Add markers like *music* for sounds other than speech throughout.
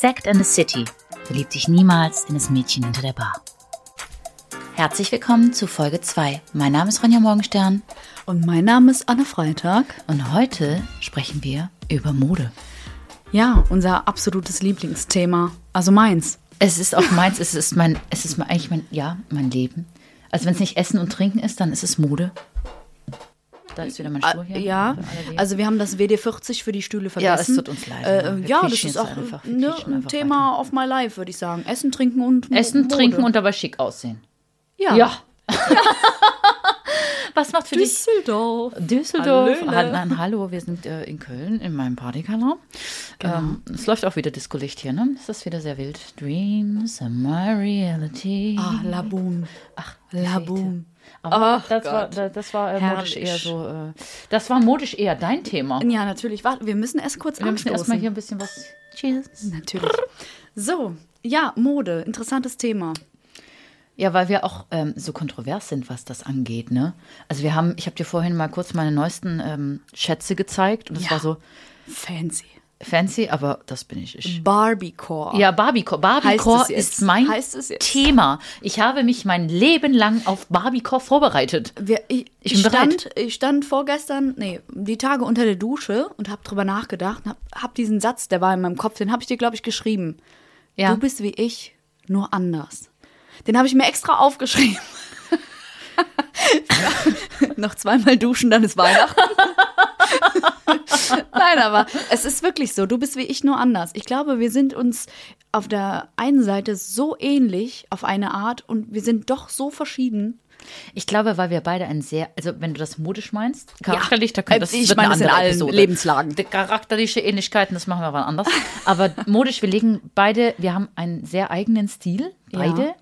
Sect and the City. Verlieb dich niemals in das Mädchen hinter der Bar. Herzlich willkommen zu Folge 2. Mein Name ist Ronja Morgenstern Und mein Name ist Anne Freitag. und heute sprechen wir über Mode. Ja, unser absolutes Lieblingsthema. Also meins. Es ist auch meins, es ist mein, es ist eigentlich mein, ja, mein Leben. Also wenn es nicht Essen und Trinken ist, dann ist es Mode. Da ist wieder mein Stuhl hier. Ja, also wir haben das WD40 für die Stühle Ja, vergessen. es tut uns leid. Äh, Wir ja, das ist auch einfach, ne, ein Thema of my life, würde ich sagen. Essen, Trinken und Essen, Mode. Trinken und dabei schick aussehen. ja. Ja. *laughs* Was macht für dich Düsseldorf. Düsseldorf. Nein, hallo, wir sind äh, in Köln in meinem Partykanal. Genau. Ähm, es läuft auch wieder Disco-Licht hier, ne? Es ist wieder sehr wild. Dreams are my reality. Ah, Laboom. Ach, Laboom. Aber Ach das war, Gott. da- das war äh, modisch eher so. Äh, das war modisch eher dein Thema. Ja, natürlich. Warte, wir müssen erst kurz Wir müssen anstoßen. erstmal hier ein bisschen was. Cheers. Natürlich. So, ja, Mode. Interessantes Thema. Ja, weil wir auch ähm, so kontrovers sind, was das angeht, ne? Also wir haben, ich habe dir vorhin mal kurz meine neuesten ähm, Schätze gezeigt und es Ja. war so Fancy. Fancy, aber das bin ich. ich Barbiecore. Ja, Barbiecore. Barbiecore ist mein? Thema. Ich habe mich mein Leben lang auf Barbiecore vorbereitet. Wir, ich, Ich ich, stand, ich stand vorgestern, nee, die Tage unter der Dusche und habe drüber nachgedacht. Hab, hab diesen Satz, der war in meinem Kopf, den habe ich dir, glaube ich, geschrieben. Ja. Du bist wie ich, nur anders. Den habe ich mir extra aufgeschrieben. *laughs* *laughs* Noch zweimal duschen, dann ist Weihnachten. *laughs* *laughs* Nein, aber es ist wirklich so. Du bist wie ich, nur anders. Ich glaube, wir sind uns auf der einen Seite so ähnlich auf eine Art und wir sind doch so verschieden. Ich glaube, weil wir beide ein sehr, also wenn du das modisch meinst, charakterlich, da Äh, können das ich meine eine das in allen Episode. Lebenslagen. Die charakterliche Ähnlichkeiten, das machen wir wann anders. Aber modisch, wir legen beide, wir haben einen sehr eigenen Stil, beide. Ja.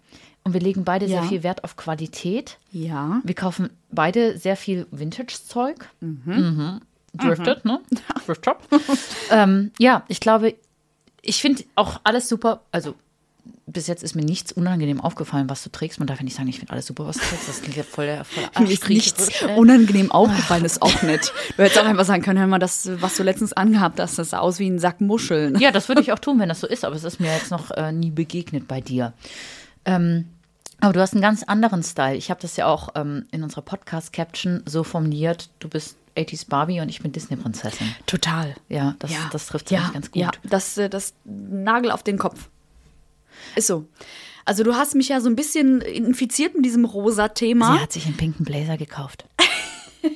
Und wir legen beide sehr Ja. viel Wert auf Qualität. Ja. Wir kaufen beide sehr viel Vintage-Zeug. Mhm. Drifted, ne? Thrift Shop. *laughs* ähm, ja, ich glaube, ich finde auch alles super. Also, bis jetzt ist mir nichts unangenehm aufgefallen, was du trägst. Man darf ja nicht sagen, ich finde alles super, was du trägst. Das klingt ja voll der, voll *laughs* Mir ist nichts unangenehm aufgefallen, ist auch nett. Du hättest auch einfach sagen können, hör mal, das, was du letztens angehabt hast, das sah aus wie ein Sack Muscheln. Ja, das würde *laughs* ich auch tun, wenn das so ist, aber es ist mir jetzt noch äh, nie begegnet bei dir. Ähm, aber du hast einen ganz anderen Style. Ich habe das ja auch ähm, in unserer Podcast-Caption so formuliert. Du bist 80s Barbie und ich bin Disney-Prinzessin. Total. Ja, das, Ja, das trifft ja, ganz gut. Ja, das, äh, das Nagel auf den Kopf. Ist so. Also du hast mich ja so ein bisschen infiziert mit diesem rosa Sie Thema. hat sich einen pinken Blazer gekauft. *laughs* *laughs*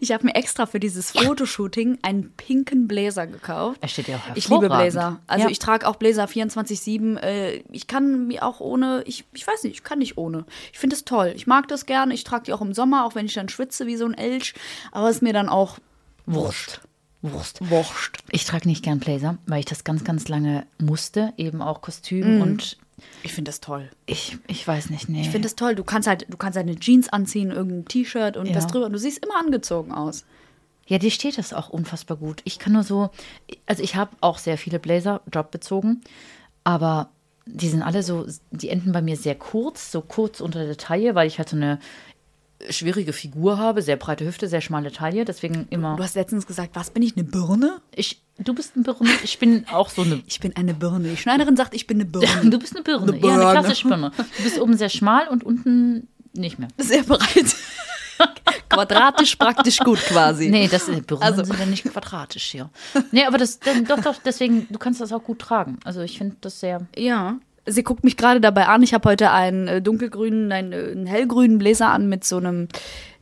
Ich habe mir extra für dieses Fotoshooting einen pinken Blazer gekauft. Er steht ja auch Ich liebe. Blazer. Also Ja. ich trage auch Blazer 24-7. Äh, ich kann mir auch ohne, ich, ich weiß nicht, ich kann nicht ohne. Ich finde es toll. Ich mag das gerne. Ich trage die auch im Sommer, auch wenn ich dann schwitze wie so ein Elch. Aber es ist mir dann auch Wurst. Wurst. Ich trage nicht gern Blazer, weil ich das ganz, ganz lange musste. Eben auch Kostüm und Ich finde das toll. ich, ich weiß nicht, nee. Ich finde das toll. Du kannst halt, du kannst halt eine Jeans anziehen, irgendein T-Shirt und Ja. das drüber. Und du siehst immer angezogen aus. Ja, dir steht das auch unfassbar gut. Ich kann nur so, also ich habe auch sehr viele Blazer jobbezogen, aber die sind alle so, die enden bei mir sehr kurz, so kurz unter der Taille, weil ich halt so eine schwierige Figur habe, sehr breite Hüfte, sehr schmale Taille, deswegen immer. Du hast letztens gesagt, was bin ich, eine Birne? Ich, du bist ein Birne, ich bin auch so eine. Ich bin eine Birne. Die Schneiderin sagt, ich bin eine Birne. *laughs* Du bist eine Birne, Eine ja, eine Birne. klassische Birne. Du bist oben sehr schmal und unten nicht mehr. Sehr breit. *laughs* Quadratisch praktisch gut quasi. Nee, das äh, Birnen Also- sind ja nicht quadratisch hier. Nee, aber das, doch, doch, deswegen, du kannst das auch gut tragen. Also ich finde das sehr. Ja. Sie guckt mich gerade dabei an. Ich habe heute einen äh, dunkelgrünen, einen, äh, einen hellgrünen Bläser an mit so einem,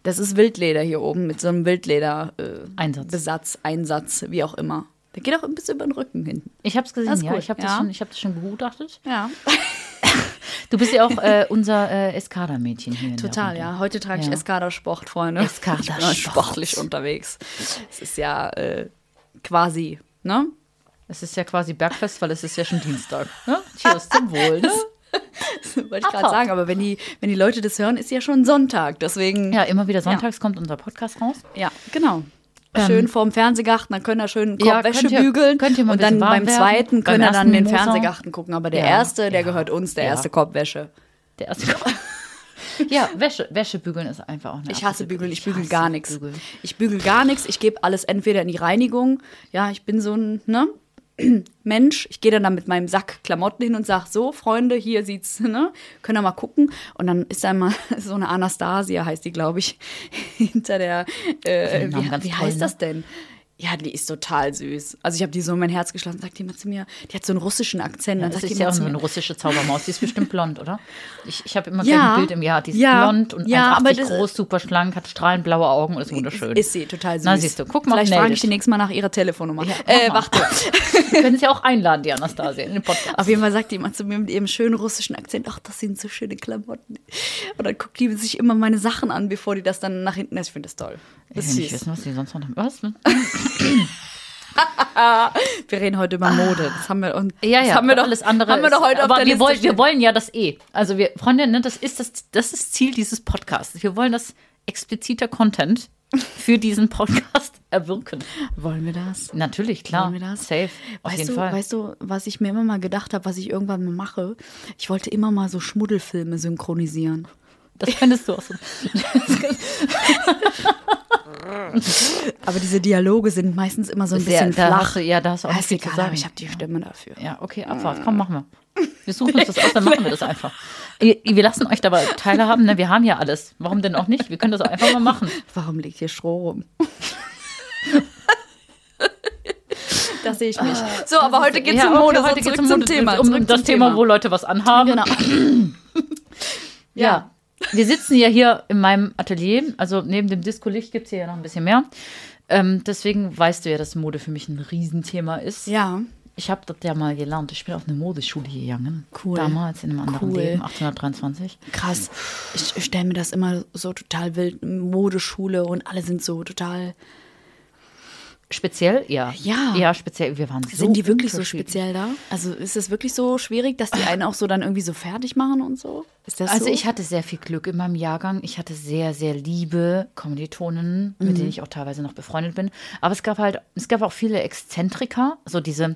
das ist Wildleder hier oben, mit so einem Wildleder äh, Einsatz. Besatz, Einsatz, wie auch immer. Der geht auch ein bisschen über den Rücken hinten. Ich habe es gesehen, Das ja. gut, Ich habe das, ja. schon- ich hab das schon begutachtet. Ja. *laughs* Du bist ja auch äh, unser äh, Eskada-Mädchen hier. Total, ja. Heute trage ich Ja. Eskada-Sport, Freunde. Eskada Ich bin heute Sport. sportlich unterwegs. Es ist ja äh, quasi, ne? Es ist ja quasi Bergfest, weil es ist ja schon Dienstag. Ne? Cheers zum Wohl. Ne? *laughs* Wollte ich gerade sagen, aber wenn die, wenn die Leute das hören, ist ja schon Sonntag. Deswegen, Ja, immer wieder sonntags kommt unser Podcast raus. ja genau. Schön vorm Fernsehgarten, dann können wir schön Ja, Korb Wäsche könnt ihr- bügeln. könnt ihr mal und dann beim werden. zweiten können wir dann den Mosau. Fernsehgarten gucken. Aber der Ja, erste, der ja, gehört uns, der ja. erste Korb Wäsche. Der erste *laughs* Ja, Wäsche, Wäsche bügeln ist einfach auch eine Ich hasse bügeln, ich bügel gar nichts. Ich bügel gar nichts, ich gebe alles entweder in die Reinigung. Ja, ich bin so ein, ne? *clears throat* Mensch. Ich gehe dann da mit meinem Sack Klamotten hin und sage, so, Freunde, hier sieht's, ne? Können wir mal gucken. Und dann ist da mal *laughs* so eine Anastasia, heißt die, glaube ich, *laughs* hinter der, äh, wie, wie heißt ne? das denn? Ja, die ist total süß. Also ich habe die so in mein Herz geschlossen, sagt jemand zu mir, die hat so einen russischen Akzent. Dann Das ist ja auch so eine russische Zaubermaus. Die ist bestimmt blond, oder? Ich, ich habe immer Ja. ein Bild im Jahr. Die ist Ja. blond und Ja, 1,80 aber das- groß, super schlank, hat strahlend blaue Augen und ist wunderschön. ist sie total süß. Na, siehst du, guck mal, Vielleicht frage ich die nächste Mal nach ihrer Telefonnummer. Ja, äh, warte. Wir können sie auch einladen, die Anastasia, in den Podcast. Auf jeden Fall sagt jemand zu mir mit ihrem schönen russischen Akzent, ach, das sind so schöne Klamotten. Und dann guckt die sich immer meine Sachen an, bevor die das dann nach hinten. Ich finde das toll. Das ich ist will nicht wissen, was die sonst noch. Was? *laughs* *laughs* Wir reden heute über Mode. Das haben wir, und Ja, ja, haben wir doch, alles andere. haben wir doch ist- heute auf aber wir wollen, wir wollen ja das eh. Also wir, Freunde, ne, das ist das, das ist Ziel dieses Podcasts. Wir wollen das expliziter Content für diesen Podcast *laughs* erwirken. Wollen wir das? Natürlich, klar. Wollen wir das? Safe. Auf Weißt jeden du, Fall. weißt du, was ich mir immer mal gedacht habe, was ich irgendwann mal mache? Ich wollte immer mal so Schmuddelfilme synchronisieren. das könntest du auch so. *laughs* Aber diese Dialoge sind meistens immer so ein Sehr, bisschen da flach. ja, da hast du auch Ja, nicht ist egal, aber ich habe die Stimme dafür. Ja, okay, Abfahrt. Komm, machen wir. Wir suchen uns das aus, dann machen wir das einfach. *laughs* Wir lassen euch dabei teilhaben, ne? Wir haben ja alles. Warum denn auch nicht? Wir können das einfach mal machen. Warum liegt hier Stroh rum? *laughs* das sehe ich nicht. So, aber heute geht es Ja, um Mode. okay, so, heute zurück geht's um zum Thema. Um zurück das zum Thema, wo Leute was anhaben. Genau. *clears throat* *laughs* Ja. Wir sitzen ja hier in meinem Atelier. Also neben dem Disco-Licht gibt es hier ja noch ein bisschen mehr. Ähm, deswegen weißt du ja, dass Mode für mich ein Riesenthema ist. Ja. Ich habe das ja mal gelernt. Ich bin auf eine Modeschule gegangen. Cool. Damals in einem anderen Cool. Leben, 1823. Krass. Ich, ich stelle mir das immer so total wild. Modeschule und alle sind so total. Speziell? Ja. Ja. Ja, speziell. Wir waren so Sind die wirklich so speziell da? Also ist es wirklich so schwierig, dass die einen auch so dann irgendwie so fertig machen und so? Ist das Also so? ich hatte sehr viel Glück in meinem Jahrgang. Ich hatte sehr, sehr liebe Kommilitonen, mit Mhm. denen ich auch teilweise noch befreundet bin. Aber es gab halt, es gab auch viele Exzentriker, so diese.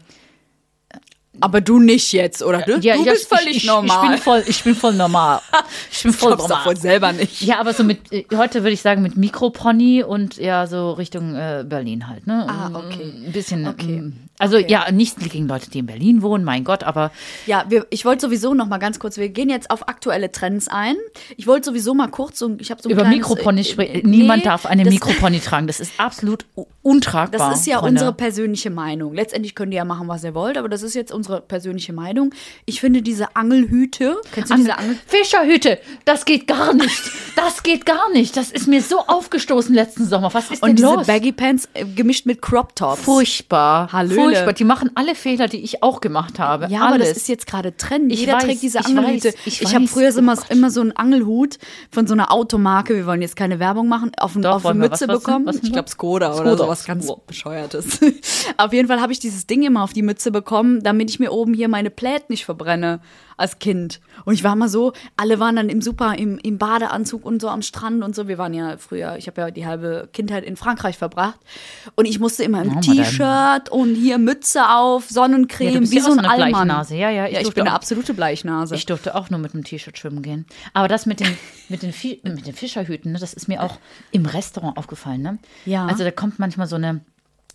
Aber du nicht jetzt, oder? Du, Ja, du ja, bist völlig ich, ich, normal. Ich bin voll, ich bin voll normal. *laughs* Ich bin voll normal. wohl selber nicht. Ja, aber so mit, äh, heute würde ich sagen, mit Mikropony und ja, so Richtung äh, Berlin halt, ne? Ah, okay. Ein bisschen. Okay. Also Okay. ja, nichts gegen Leute, die in Berlin wohnen, mein Gott, aber Ja, wir, ich wollte sowieso noch mal ganz kurz, wir gehen jetzt auf aktuelle Trends ein. Ich wollte sowieso mal kurz so, ich habe so über kleines, Mikropony äh, sprechen. Niemand nee, darf eine das- Mikropony *laughs* tragen. Das ist absolut untragbar. Das ist ja Freunde. unsere persönliche Meinung. Letztendlich könnt ihr ja machen, was ihr wollt, aber das ist jetzt unsere persönliche Meinung. Ich finde diese Angelhüte, kennst du diese Angel? Fischerhüte, das geht gar nicht. Das geht gar nicht. Das ist mir so aufgestoßen letzten Sommer. Was ist Und denn diese los? Baggy Pants äh, gemischt mit Crop Tops. Furchtbar. Furchtbar. Die machen alle Fehler, die ich auch gemacht habe. Ja, Alles. aber das ist jetzt gerade Trend. Ich Jeder weiß, trägt diese Angelhüte. ich Ich, habe früher Oh immer, Gott. immer so einen Angelhut von so einer Automarke. Wir wollen jetzt keine Werbung machen. Auf, Doch, auf eine. Mütze Was- was bekommen. Was denn ich glaube Skoda, oder Skoda. sowas ganz Wow. bescheuertes. *laughs* auf jeden Fall habe ich dieses Ding immer auf die Mütze bekommen, damit ich mir oben hier meine Plät nicht verbrenne als Kind. Und ich war mal so, alle waren dann im Super, im, im Badeanzug und so am Strand und so. Wir waren ja früher, ich habe ja die halbe Kindheit in Frankreich verbracht. Und ich musste immer im Oh. T-Shirt und hier Mütze auf, Sonnencreme, Ja, wie ja so auch ein so eine Allmann. Bleichnase. Ja, ja, ich ja, ich durfte bin eine auch- absolute Bleichnase. Ich durfte auch nur mit einem T-Shirt schwimmen gehen. Aber das mit den, *laughs* mit den, Fi- mit den Fischerhüten, ne, das ist mir auch im Restaurant aufgefallen. Ne? Ja. Also da kommt manchmal so eine,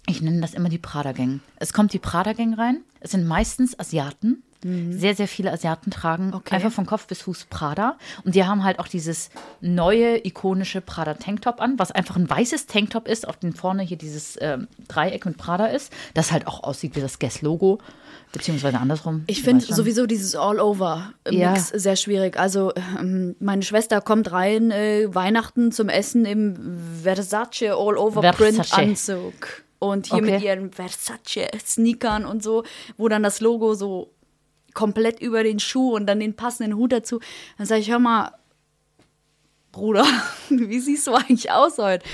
ich nenne das immer die Prada-Gang. Es kommt die Prada-Gang rein. Es sind meistens Asiaten. Sehr, sehr viele Asiaten tragen Mhm. Okay. einfach von Kopf bis Fuß Prada. Und die haben halt auch dieses neue, ikonische Prada-Tanktop an, was einfach ein weißes Tanktop ist, auf dem vorne hier dieses ähm, Dreieck mit Prada ist, das halt auch aussieht wie das Guess-Logo, beziehungsweise andersrum. Ich finde sowieso dieses All-Over-Mix Ja. sehr schwierig. Also ähm, meine Schwester kommt rein, äh, Weihnachten zum Essen im Versace All-Over-Print-Anzug. Und hier Okay. mit ihren Versace-Sneakern und so, wo dann das Logo so komplett über den Schuh und dann den passenden Hut dazu. Dann sage ich, hör mal, Bruder, *laughs* wie siehst du eigentlich aus heute?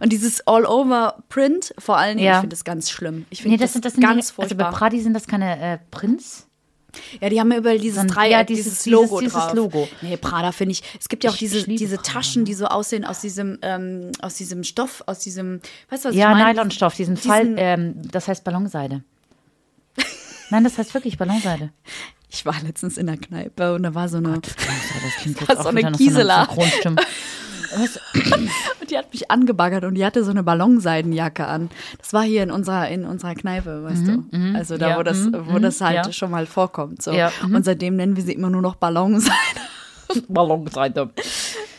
Und dieses All-Over-Print, vor allen Dingen, Ja. ich finde das ganz schlimm. Ich finde Nee, das, das, sind, das sind ganz die, Also bei furchtbar. Pradi sind das keine äh, Prinz. Ja, die haben ja überall dieses Dreieck, ja, dieses, dieses- Logo dieses- drauf. Logo. Nee, Prada finde ich. Es gibt ja auch Ich- diese, diese Prada. Taschen, die so aussehen aus diesem, ähm, aus diesem Stoff, aus diesem, weißt du, was Ja, ich meine? Nylonstoff, diesen, Fall, diesen- ähm, das heißt Ballonseide. Nein, das heißt wirklich Ballonseide. Ich war letztens in der Kneipe und da war so eine. Ballonseide, das klingt jetzt Das *laughs* ist auch so eine Gisela. So. Was, *laughs* Und die hat mich angebaggert und die hatte so eine Ballonseidenjacke an. Das war hier in unserer, in unserer Kneipe, weißt du. Also da, ja, wo das, mhm, wo das halt ja. schon mal vorkommt. So. Ja, mhm. Und seitdem nennen wir sie immer nur noch Ballonseide. *laughs* Ballonseite.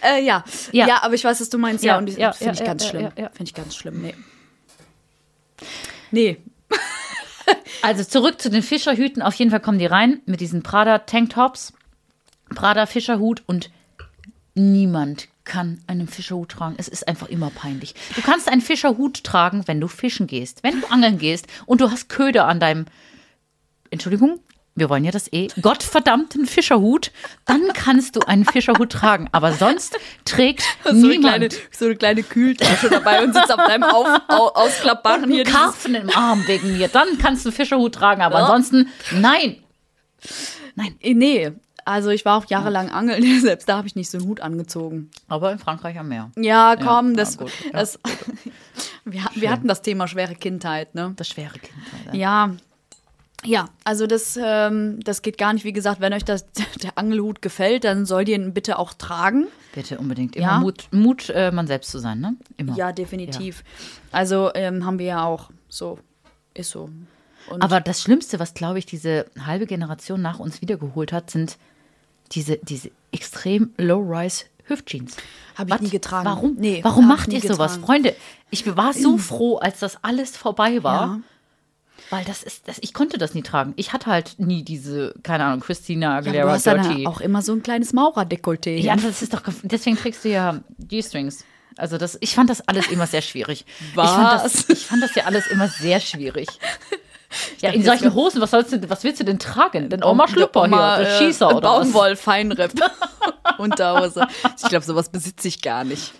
Äh, ja. ja. Ja. aber ich weiß, was du meinst. Ja, Ja, und ja, finde ja, ich ganz ja, schlimm. Finde ich ganz schlimm. Nee. Nee. Also zurück zu den Fischerhüten. Auf jeden Fall kommen die rein mit diesen Prada Tanktops, Prada Fischerhut und niemand kann einen Fischerhut tragen. Es ist einfach immer peinlich. Du kannst einen Fischerhut tragen, wenn du fischen gehst, wenn du angeln gehst und du hast Köder an deinem Entschuldigung, wir wollen ja das eh Gottverdammten Fischerhut, dann kannst du einen Fischerhut tragen, aber sonst trägt So eine, niemand kleine, so eine kleine Kühltasche dabei und sitzt auf deinem auf, au, ausklappbaren hier. Karpfen im Arm wegen mir. Dann kannst du Fischerhut tragen, aber ansonsten nein. Äh, Nee, also ich war auch jahrelang angeln, *laughs* selbst da habe ich nicht so einen Hut angezogen. Aber in Frankreich am Meer. Ja, komm, ja, das, gut, ja, das *laughs* wir, wir hatten das Thema schwere Kindheit, ne? Das schwere Kind. Alter. Ja. Ja, also das, ähm, das geht gar nicht. Wie gesagt, wenn euch das, *laughs* der Angelhut gefällt, dann sollt ihr ihn bitte auch tragen. Bitte unbedingt. Immer Ja. Mut, Mut äh, man selbst zu sein, ne? Immer. Ja, definitiv. Also ähm, haben wir ja auch. So, ist so. Und Aber das Schlimmste, was, glaube ich, diese halbe Generation nach uns wiedergeholt hat, sind diese, diese extrem low-rise Hüftjeans. Hab ich nie getragen. Warum? Nee, Warum macht ihr nie sowas? getragen. Freunde, ich war so froh, als das alles vorbei war. Ja. Weil das ist, das, ich konnte das nie tragen. Ich hatte halt nie diese, keine Ahnung, Christina ja, Aguilera du hast Dirty. auch immer so ein kleines Maurerdekolleté. Ja, das ist doch, deswegen trägst du ja G-Strings. Also das, ich fand das alles immer sehr schwierig. Ich fand, das, Was? ich fand das ja alles immer sehr schwierig. *laughs* Ja, in solchen Hosen, was, sollst du, was willst du denn tragen? Denn Oma Schlüpper Oma, hier, äh, Schießer oder was? Baumwoll Feinripp. *laughs* *laughs* Unterhose. Ich glaube, sowas besitze ich gar nicht.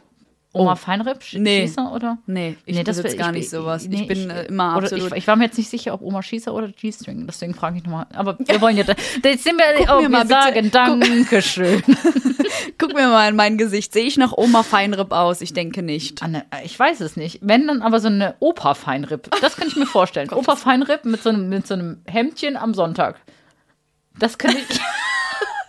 Oma Feinripp, Sch- Nee. Schießer oder? Nee, ich das besitze will- gar ich- nicht sowas. nee, ich bin äh, immer oder absolut. Ich, ich war mir jetzt nicht sicher, ob Oma Schießer oder G-String. Deswegen frage ich nochmal. Aber wir wollen ja, da- jetzt sind wir, oh, mir mal sagen Dankeschön. *laughs* Guck mir mal in mein Gesicht. Sehe ich nach Oma Feinripp aus? Ich denke nicht. Anne, äh, ich weiß es nicht. Wenn dann aber so eine Opa-Feinripp. Das kann ich mir vorstellen. *laughs* Opa-Feinripp mit, so einem- mit so einem Hemdchen am Sonntag. Das könnte ich *laughs*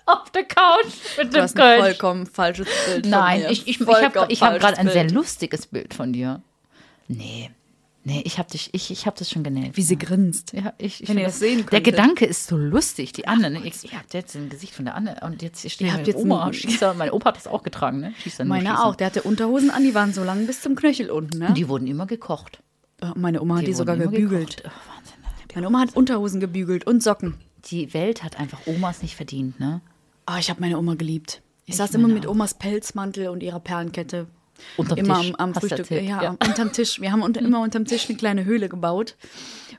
*laughs* auf der Couch mit Du dem hast ein Kölsch. vollkommen falsches Bild. Nein, von mir. ich, ich, ich habe hab gerade ein sehr lustiges Bild von dir. Nee. Nee, ich habe dich, ich, ich habe das schon genäht. Wie sie grinst. Ja, ich, ich Wenn ihr das sehen Der könntet. Gedanke ist so lustig, die Anne. Ne? Ich, ihr habt jetzt ein Gesicht von der Anne und jetzt hier steht Ihr habt jetzt Oma, Schießer. Mein Opa hat das auch getragen, ne? Schießer, Meine Schießer. auch. Der hatte Unterhosen an, die waren so lang bis zum Knöchel unten. Ne? Die wurden immer gekocht. Äh, Meine Oma hat die, sogar gebügelt. Ach, Wahnsinn. Meine Oma hat Unterhosen gebügelt und Socken. Die Welt hat einfach Omas nicht verdient, ne? Ah, ich habe meine Oma geliebt. Ich, Ich saß immer mit. Omas Pelzmantel und ihrer Perlenkette. Unterm immer Tisch, am, am Frühstück. Ja, ja. unterm Tisch. Wir haben unter, immer unterm Tisch eine kleine Höhle gebaut.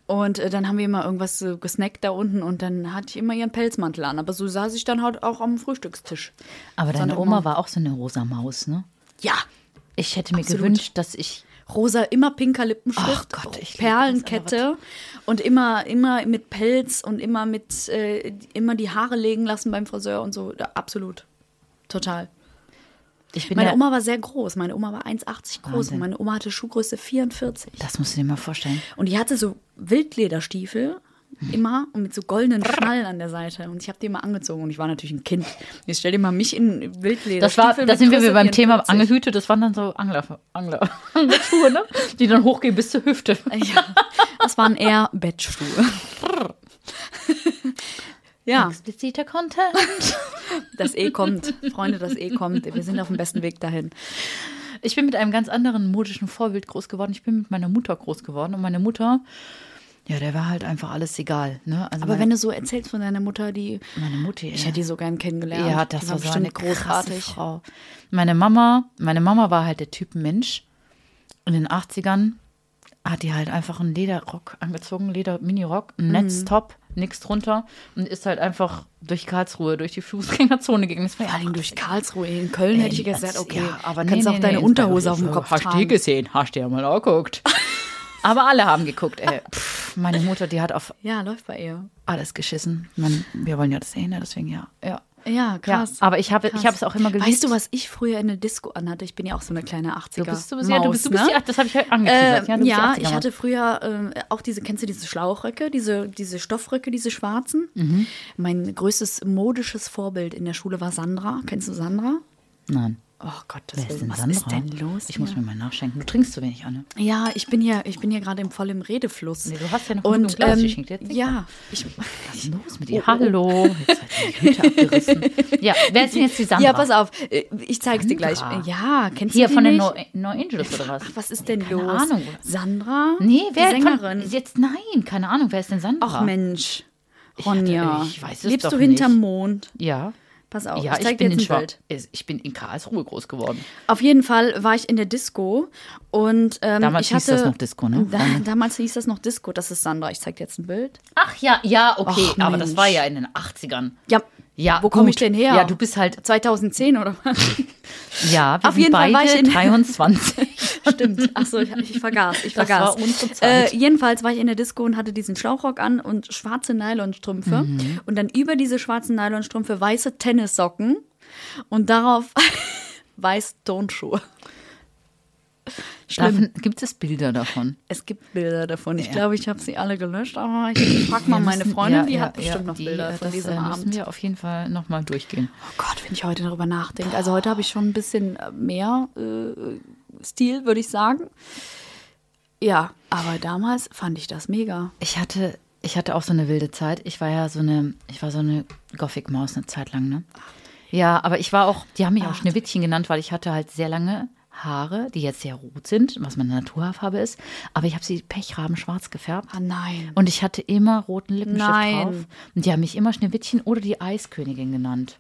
Und äh, dann haben wir immer irgendwas so gesnackt da unten und dann hatte ich immer ihren Pelzmantel an. Aber so saß ich dann halt auch am Frühstückstisch. Aber deine. Oma war auch so eine rosa Maus, ne? Ja, Ich hätte mir Absolut. gewünscht, dass ich. Rosa, immer pinker Lippenstift, Ach Gott, Perlenkette und immer, immer mit Pelz und immer mit, äh, immer die Haare legen lassen beim Friseur und so. Ja, absolut. Total. Ich bin Meine ja, Oma war sehr groß. Meine Oma war 1,80 groß Wahnsinn. und meine Oma hatte Schuhgröße 44. Das musst du dir mal vorstellen. Und die hatte so Wildlederstiefel immer und mit so goldenen Schnallen an der Seite. Und ich habe die immer angezogen und ich war natürlich ein Kind. Jetzt stell dir mal mich in Wildlederstiefel. Das war, da sind wir beim Thema 44. Angelhüte. Das waren dann so Angler, Angler, Anglerschuhe, ne? Die dann hochgehen bis zur Hüfte. Ja, das waren eher Bettschuhe. *laughs* ja, Expliziter Content. das E kommt. Freunde, das E kommt. Wir sind auf dem besten Weg dahin. Ich bin mit einem ganz anderen modischen Vorbild groß geworden. Ich bin mit meiner Mutter groß geworden. Und meine Mutter, ja, der war halt einfach alles egal. Ne? Also Aber meine, wenn du so erzählst von deiner Mutter, die. meine Mutter, Ich hätte die so gern kennengelernt. Ja, das die war so eine großartige Frau. Meine Mama, meine Mama war halt der Typ Mensch. In den 80ern hat die halt einfach einen Lederrock angezogen, Leder-Mini-Rock, einen Netztop, nix drunter und ist halt einfach durch Karlsruhe, durch die Fußgängerzone gegangen. Das war Vor ja allem durch Karlsruhe. In Köln hätte ich gesagt, okay, ja, aber kannst nee, auch nee, deine nee, Unterhose auf dem. Kopf Hast du die tragen. gesehen? Hast du ja mal angeguckt. *laughs* aber alle haben geguckt, ey. Pff, meine Mutter, die hat auf Ja, läuft bei ihr. alles geschissen. Man, wir wollen ja das sehen, ne? deswegen ja. Ja, Ja, krass. Ja, aber ich habe Krass. ich habe es auch immer geliebt. Weißt du, was ich früher in der Disco anhatte? Ich bin ja auch so eine kleine 80er. Du bist, du bist, ja, du bist, du bist Maus, ja, das habe ich halt Äh, angeteasert. ja, ja, die ich 80er hatte früher äh, auch diese, kennst du diese Schlauchröcke, diese, diese Stoffröcke, diese schwarzen? Mhm. Mein größtes modisches Vorbild in der Schule war Sandra. Kennst du Sandra? Nein. Oh Gott, das ist was Sandra? ist denn los? Ich muss hier? mir mal nachschenken. Du trinkst zu wenig, Anne. Ja, ich bin hier, ich bin hier gerade im vollen Redefluss. Nee, du hast ja noch und genug Glas, ich ähm, schenk dir jetzt nicht ja, ich, Was ist denn los mit dir? Hallo. Jetzt hat die Hüte abgerissen. Ja, wer ist denn jetzt die Sandra? ja, pass auf, äh, ich zeig's dir gleich. Sandra. Ja, kennst Hier du die von den? No, no Angels oder was? Was ist denn Keine los? Ahnung. Sandra? Nee, wer die Sängerin? Von, jetzt nein, keine Ahnung, wer ist denn Sandra? Ach Mensch, Ich Ronja. hatte- ich weiß es Lebst doch du hinterm nicht. Mond? Ja. Pass auf, Ja, ich ich, bin jetzt ein Bild. ich bin in Karlsruhe groß geworden. Auf jeden Fall war ich in der Disco und ähm, Damals ich hieß hatte, das noch Disco, ne? Da, damals hieß das noch Disco. Das ist Sandra. Ich zeig dir jetzt ein Bild. Ach ja, ja, okay, Ach, aber das war ja in den 80ern. Ja, Ja, wo komme ich denn her? Ja, du bist halt 2010 oder was? *laughs* ja, wir Auf jeden Fall war ich in- 23. *laughs* Stimmt. Ach so, ich, ich vergaß. Ich Das vergaß. war unsere Zeit. Äh, jedenfalls war ich in der Disco und hatte diesen Schlauchrock an und schwarze Nylonstrümpfe. Mhm. Und dann über diese schwarzen Nylonstrümpfe weiße Tennissocken und darauf *laughs* weiß Turnschuhe. Schlimm. Gibt es Bilder davon? Es gibt Bilder davon. Ich Ja. glaube, ich habe sie alle gelöscht, aber ich frage mal meine Freundin, ja, die ja, hat bestimmt noch die, Bilder äh, von diesem äh, Abend. müssen wir auf jeden Fall nochmal durchgehen. Oh Gott, wenn ich heute darüber nachdenke. Also heute habe ich schon ein bisschen äh, mehr äh, Stil, würde ich sagen. Ja, aber damals fand ich das mega. Ich hatte, ich hatte auch so eine wilde Zeit. Ich war ja so eine, ich war so eine Gothic-Maus eine Zeit lang, ne? Ja, aber ich war auch, die haben mich auch Schneewittchen genannt, weil ich hatte halt sehr lange Haare, die jetzt sehr rot sind, was meine Naturhaarfarbe ist. Aber ich habe sie pechrabenschwarz gefärbt. Ah nein. Und ich hatte immer roten Lippenstift Nein. drauf. Und die haben mich immer Schneewittchen oder die Eiskönigin genannt,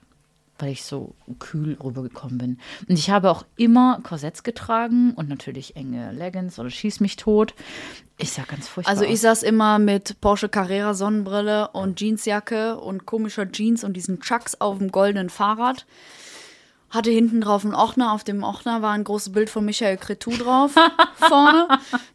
weil ich so kühl rübergekommen bin. Und ich habe auch immer Korsetts getragen und natürlich enge Leggings oder Schieß mich tot. Ich sah ganz furchtbar Also ich saß immer mit Porsche Carrera Sonnenbrille und Jeansjacke und komischer Jeans und diesen Chucks auf dem goldenen Fahrrad. Hatte hinten drauf einen Ordner. Auf dem Ordner war ein großes Bild von Michael Cretou drauf *laughs* vorne.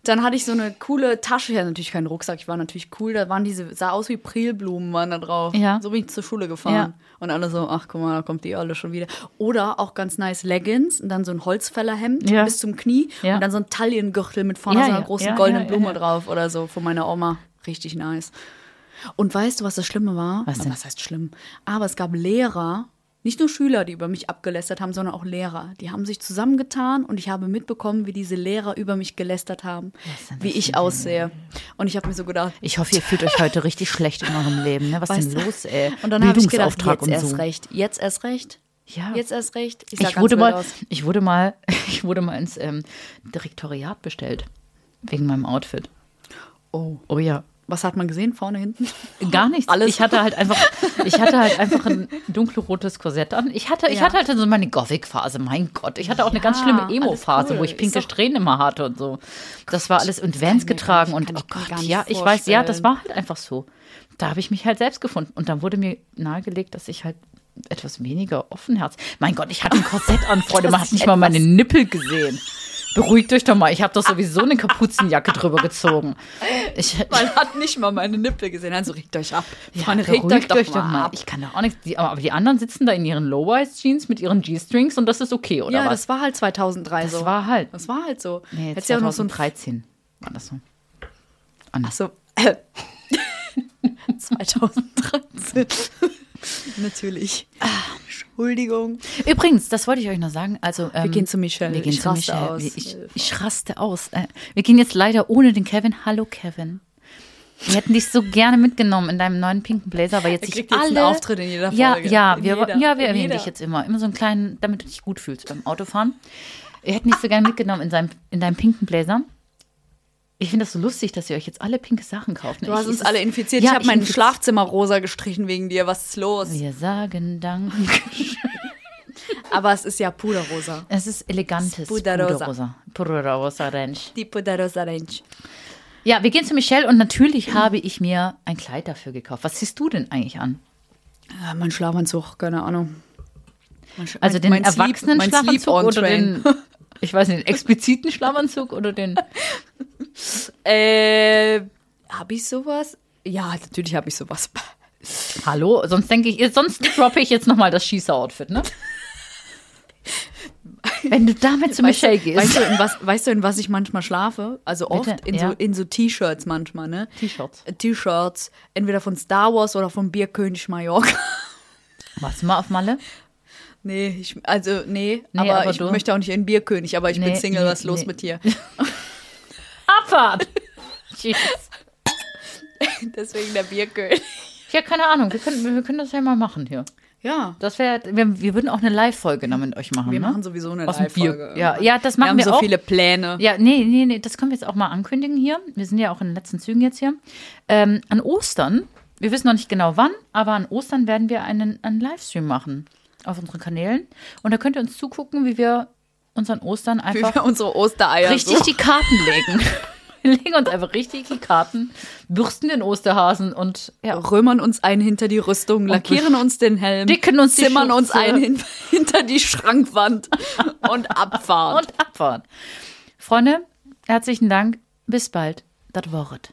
Dann hatte ich so eine coole Tasche. Ich hatte natürlich keinen Rucksack. Ich war natürlich cool. Da waren diese, sah aus wie Prilblumen waren da drauf. Ja. So bin ich zur Schule gefahren. Ja. Und alle so, ach guck mal, da kommt die alle schon wieder. Oder auch ganz nice Leggings und dann so ein Holzfällerhemd Ja. bis zum Knie und dann so ein Taillengürtel mit vorne so einer großen goldenen Blume drauf oder so von meiner Oma. Richtig nice. Und weißt du, was das Schlimme war? Was denn? Was heißt schlimm? Aber es gab Lehrer, nicht nur Schüler, die über mich abgelästert haben, sondern auch Lehrer. Die haben sich zusammengetan und ich habe mitbekommen, wie diese Lehrer über mich gelästert haben, wie ich aussehe. Und ich habe mir so gedacht, Ich hoffe, ihr fühlt euch heute *laughs* richtig schlecht in eurem Leben. Ne? Was ist denn los, ey? Und dann habe ich gedacht, jetzt und erst so. recht, jetzt erst recht. Ja. Jetzt erst recht. Ich, Ich wurde, mal, aus. ich, wurde mal, *laughs* ich wurde mal ins ähm, Direktoriat bestellt. Wegen meinem Outfit. Oh. Oh ja. Was hat man gesehen? Vorne, hinten? Gar nichts. Alles. Ich hatte halt einfach, ich hatte halt einfach ein dunkelrotes Korsett an. Ich hatte, ich Ja. hatte halt so meine Gothic-Phase. Mein Gott, ich hatte auch eine Ja, ganz schlimme Emo-Phase, cool. wo ich pinke Strähnen immer hatte und so. Das war alles und Vans ich getragen und oh ich Gott, ja, ich weiß, ja, das war halt einfach so. Da habe ich mich halt selbst gefunden und dann wurde mir nahegelegt, dass ich halt etwas weniger offenherz. Mein Gott, ich hatte ein Korsett an, Freunde, man hat nicht ich mal meine Nippel gesehen. Beruhigt euch doch mal, ich habe doch sowieso eine Kapuzenjacke drüber gezogen. Ich, Man hat nicht mal meine Nippel gesehen. Also regt euch ab. Ja, Freunde, regt beruhigt euch doch mal ab. Ich kann da auch nichts. Die, aber die anderen sitzen da in ihren Low-Rise-Jeans mit ihren G-Strings und das ist okay, oder Ja, was? das war halt 2003 Das so. war halt. Das war halt so. Nee, ja ein 2013 war das so. Ach so. *laughs* 2013. *laughs* Natürlich. Entschuldigung. Übrigens, das wollte ich euch noch sagen. Also, ähm, gehen zu Michelle. Wir gehen Ich zu raste Michelle. aus. Ich, ich raste aus. Äh, Wir gehen jetzt leider ohne den Kevin. Hallo, Kevin. Wir hätten dich so gerne mitgenommen in deinem neuen pinken Blazer, aber jetzt sich kriegt jetzt alle... einen Auftritt in jeder Ja, Folge. ja, In wir, jeder. ja, wir erwähnen jeder. dich jetzt immer. Immer so einen kleinen, damit du dich gut fühlst beim Autofahren. Wir hätten dich so gerne mitgenommen in, seinem, in deinem pinken Blazer. Ich finde das so lustig, dass ihr euch jetzt alle pinke Sachen kauft. ne? Du hast uns alle infiziert. Ja, ich habe mein infiz- Schlafzimmer rosa gestrichen wegen dir. Was ist los? Wir sagen Dank. *laughs* Aber es ist ja puderrosa. Es ist elegantes. Puderosa. Puderosa Ranch. Die puderrosa Range. Ja, wir gehen zu Michelle und natürlich habe ich mir ein Kleid dafür gekauft. Was ziehst du denn eigentlich an? Ja, mein Schlafanzug, keine Ahnung. Mein Also den Sleep- erwachsenen mein Schlafanzug oder den, ich weiß nicht, den expliziten Schlafanzug oder den, *laughs* Äh, habe ich sowas? Ja, natürlich habe ich sowas. *laughs* hallo? Sonst denke ich, sonst droppe ich jetzt nochmal das Schießer-Outfit, ne? Wenn du damit zu Michelle weißt, gehst. Weißt du, in was, weißt du, in was ich manchmal schlafe? Also oft Bitte? in Ja. so, in so T-Shirts manchmal, ne? T-Shirts. Äh, T-Shirts, entweder von Star Wars oder von Bierkönig Mallorca. Warst du mal auf Malle? Nee, ich, also nee, Nee, aber, aber ich du- möchte auch nicht ein Bierkönig, aber ich bin Nee, Single, nee, was ist los nee. mit dir? *laughs* Abfahrt! *laughs* Jesus. *laughs* Deswegen der Bierkönig. Ja, keine Ahnung. Wir können, wir können das ja mal machen hier. Ja, Das wäre, wir, wir würden auch eine Live-Folge dann mit euch machen. wir ne? machen sowieso eine Live-Folge. Ja, ja, das wir machen haben wir, so auch. viele Pläne. Ja, nee, nee, nee, das können wir jetzt auch mal ankündigen hier. Wir sind ja auch in den letzten Zügen jetzt hier. Ähm, an Ostern, wir wissen noch nicht genau wann, aber an Ostern werden wir einen, einen Livestream machen auf unseren Kanälen. Und da könnt ihr uns zugucken, wie wir uns an Ostern Wie einfach wir unsere Ostereier richtig so. die Karten legen. *laughs* Wir legen uns einfach richtig die Karten, bürsten den Osterhasen und ja, römern uns ein hinter die Rüstung, lackieren uns den Helm, dicken uns zimmern uns ein hin, *laughs* hinter die Schrankwand *laughs* und Abfahrt. und Abfahrt. Freunde, herzlichen Dank. Bis bald. Das Wort.